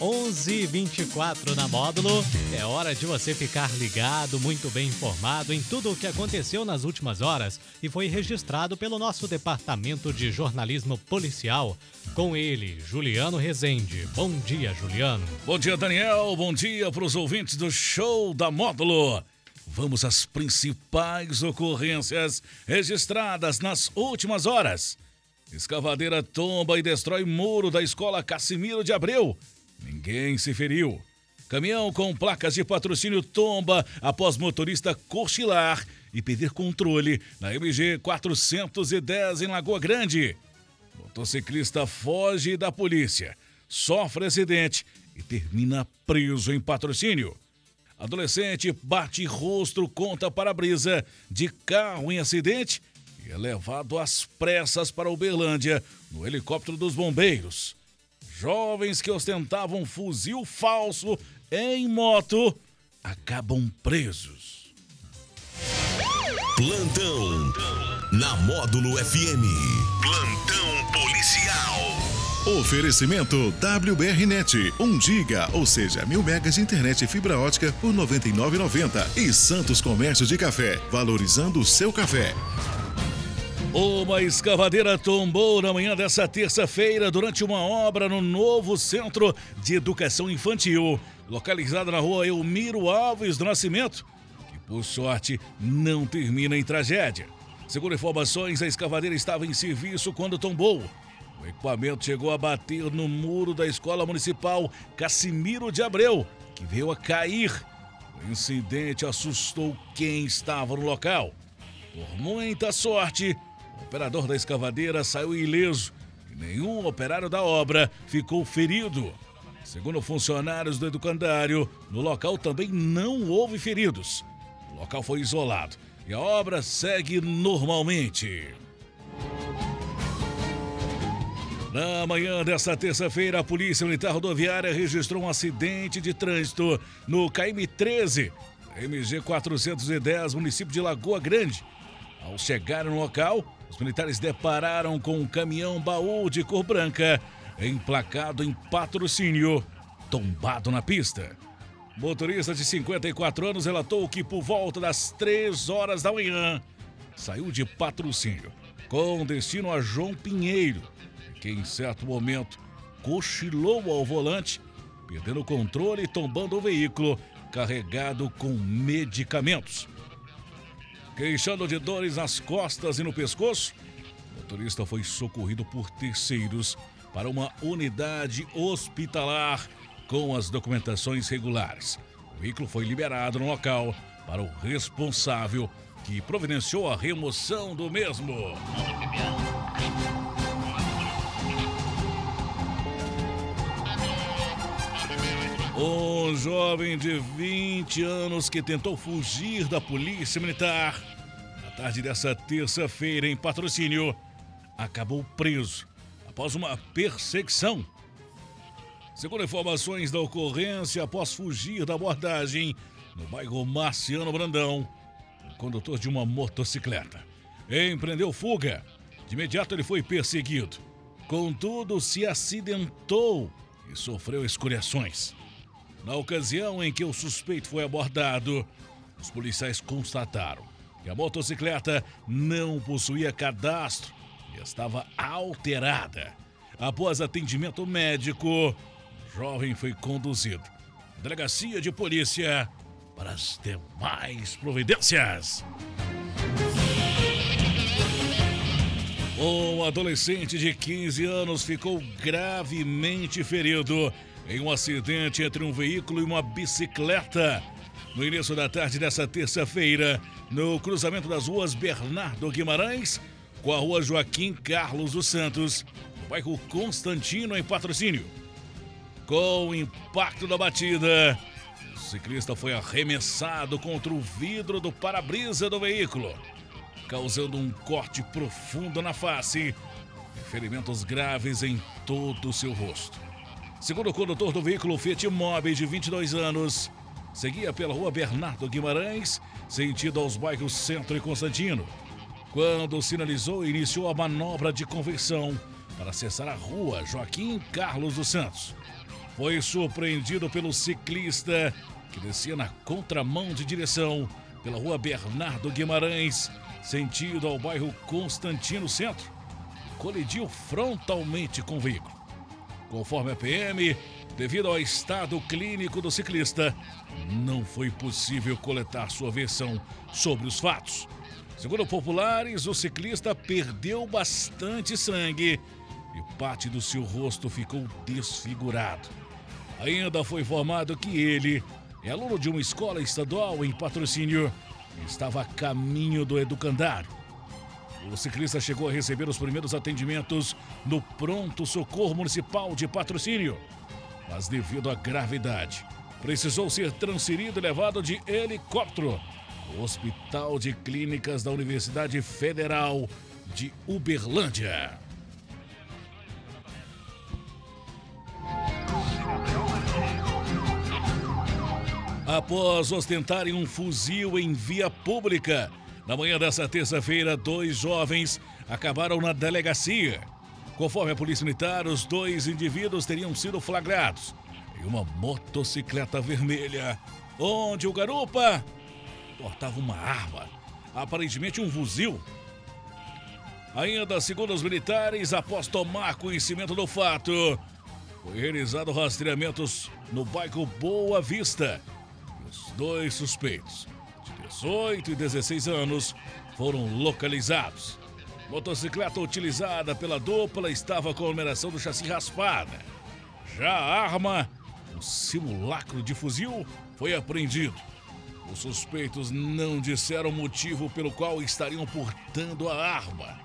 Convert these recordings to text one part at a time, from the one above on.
11:24 na módulo. É hora de você ficar ligado, muito bem informado em tudo o que aconteceu nas últimas horas e foi registrado pelo nosso departamento de jornalismo policial. Com ele, Juliano Rezende. Bom dia, Juliano. Bom dia, Daniel. Bom dia para os ouvintes do show da módulo. Vamos às principais ocorrências registradas nas últimas horas. Escavadeira tomba e destrói muro da escola Cassimiro de Abreu. Ninguém se feriu. Caminhão com placas de patrocínio tomba após motorista cochilar e pedir controle na MG 410 em Lagoa Grande. Motociclista foge da polícia, sofre acidente e termina preso em patrocínio. Adolescente bate rosto conta para-brisa de carro em acidente e é levado às pressas para Uberlândia no helicóptero dos bombeiros. Jovens que ostentavam fuzil falso em moto acabam presos. Plantão na Módulo FM. Plantão policial. Oferecimento WBRnet, 1 giga, ou seja, mil megas de internet e fibra ótica por R$ 99,90. E Santos Comércio de Café, valorizando o seu café. Uma escavadeira tombou na manhã dessa terça-feira durante uma obra no novo Centro de Educação Infantil, localizado na rua Elmiro Alves do Nascimento, que por sorte não termina em tragédia. Segundo informações, a escavadeira estava em serviço quando tombou. O equipamento chegou a bater no muro da Escola Municipal Cassimiro de Abreu, que veio a cair. O incidente assustou quem estava no local. Por muita sorte, o operador da escavadeira saiu ileso e nenhum operário da obra ficou ferido. Segundo funcionários do educandário, no local também não houve feridos. O local foi isolado e a obra segue normalmente. Na manhã desta terça-feira, a Polícia Militar Rodoviária registrou um acidente de trânsito no KM13, MG 410, município de Lagoa Grande. Ao chegar no local, os militares depararam com um caminhão baú de cor branca, emplacado em patrocínio, tombado na pista. Motorista de 54 anos relatou que por volta das 3 horas da manhã saiu de patrocínio com destino a João Pinheiro, que em certo momento cochilou ao volante, perdendo o controle e tombando o veículo carregado com medicamentos. Queixando de dores nas costas e no pescoço, o motorista foi socorrido por terceiros para uma unidade hospitalar com as documentações regulares. O veículo foi liberado no local para o responsável que providenciou a remoção do mesmo. Jovem de 20 anos que tentou fugir da polícia militar na tarde dessa terça-feira em patrocínio acabou preso após uma perseguição. Segundo informações da ocorrência, após fugir da abordagem no bairro Marciano Brandão, o condutor de uma motocicleta empreendeu fuga. De imediato ele foi perseguido. Contudo, se acidentou e sofreu escoriações. Na ocasião em que o suspeito foi abordado, os policiais constataram que a motocicleta não possuía cadastro e estava alterada. Após atendimento médico, o jovem foi conduzido à delegacia de polícia para as demais providências. Um adolescente de 15 anos ficou gravemente ferido em um acidente entre um veículo e uma bicicleta. No início da tarde dessa terça-feira, no cruzamento das ruas Bernardo Guimarães com a rua Joaquim Carlos dos Santos, no bairro Constantino, em patrocínio. Com o impacto da batida, o ciclista foi arremessado contra o vidro do para-brisa do veículo, causando um corte profundo na face e ferimentos graves em todo o seu rosto. Segundo o condutor do veículo Fiat Mobi de 22 anos, seguia pela rua Bernardo Guimarães, sentido aos bairros Centro e Constantino. Quando sinalizou, iniciou a manobra de conversão para acessar a rua Joaquim Carlos dos Santos. foi surpreendido pelo ciclista que descia na contramão de direção pela rua Bernardo Guimarães, sentido ao bairro Constantino Centro, colidiu frontalmente com o veículo. Conforme a PM, devido ao estado clínico do ciclista, não foi possível coletar sua versão sobre os fatos. Segundo populares, o ciclista perdeu bastante sangue e parte do seu rosto ficou desfigurado. Ainda foi informado que ele é aluno de uma escola estadual em patrocínio e estava a caminho do educandário. O ciclista chegou a receber os primeiros atendimentos no Pronto Socorro Municipal de Patrocínio, mas devido à gravidade, precisou ser transferido e levado de helicóptero ao Hospital de Clínicas da Universidade Federal de Uberlândia. Após ostentarem um fuzil em via pública, na manhã dessa terça-feira, dois jovens acabaram na delegacia. Conforme a Polícia Militar, os dois indivíduos teriam sido flagrados em uma motocicleta vermelha, onde o garupa portava uma arma, aparentemente um fuzil. Ainda segundo os militares, após tomar conhecimento do fato, foi realizado rastreamentos no bairro Boa Vista os dois suspeitos, 18 e 16 anos, foram localizados. Motocicleta utilizada pela dupla estava com a numeração do chassi raspada. Já a arma, um simulacro de fuzil, foi apreendido. Os suspeitos não disseram motivo pelo qual estariam portando a arma.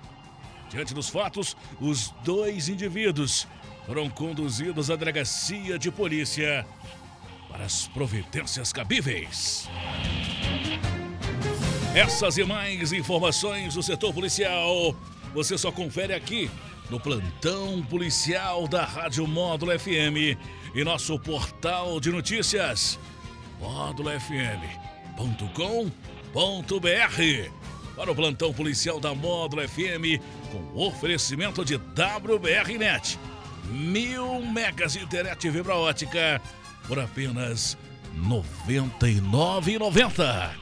Diante dos fatos, os dois indivíduos foram conduzidos à delegacia de polícia para as providências cabíveis. Essas e mais informações do setor policial você só confere aqui no plantão policial da Rádio Módulo FM e nosso portal de notícias módulofm.com.br para o plantão policial da Módulo FM com oferecimento de WBRnet. Mil megas de internet vibra ótica por apenas R$ 99,90.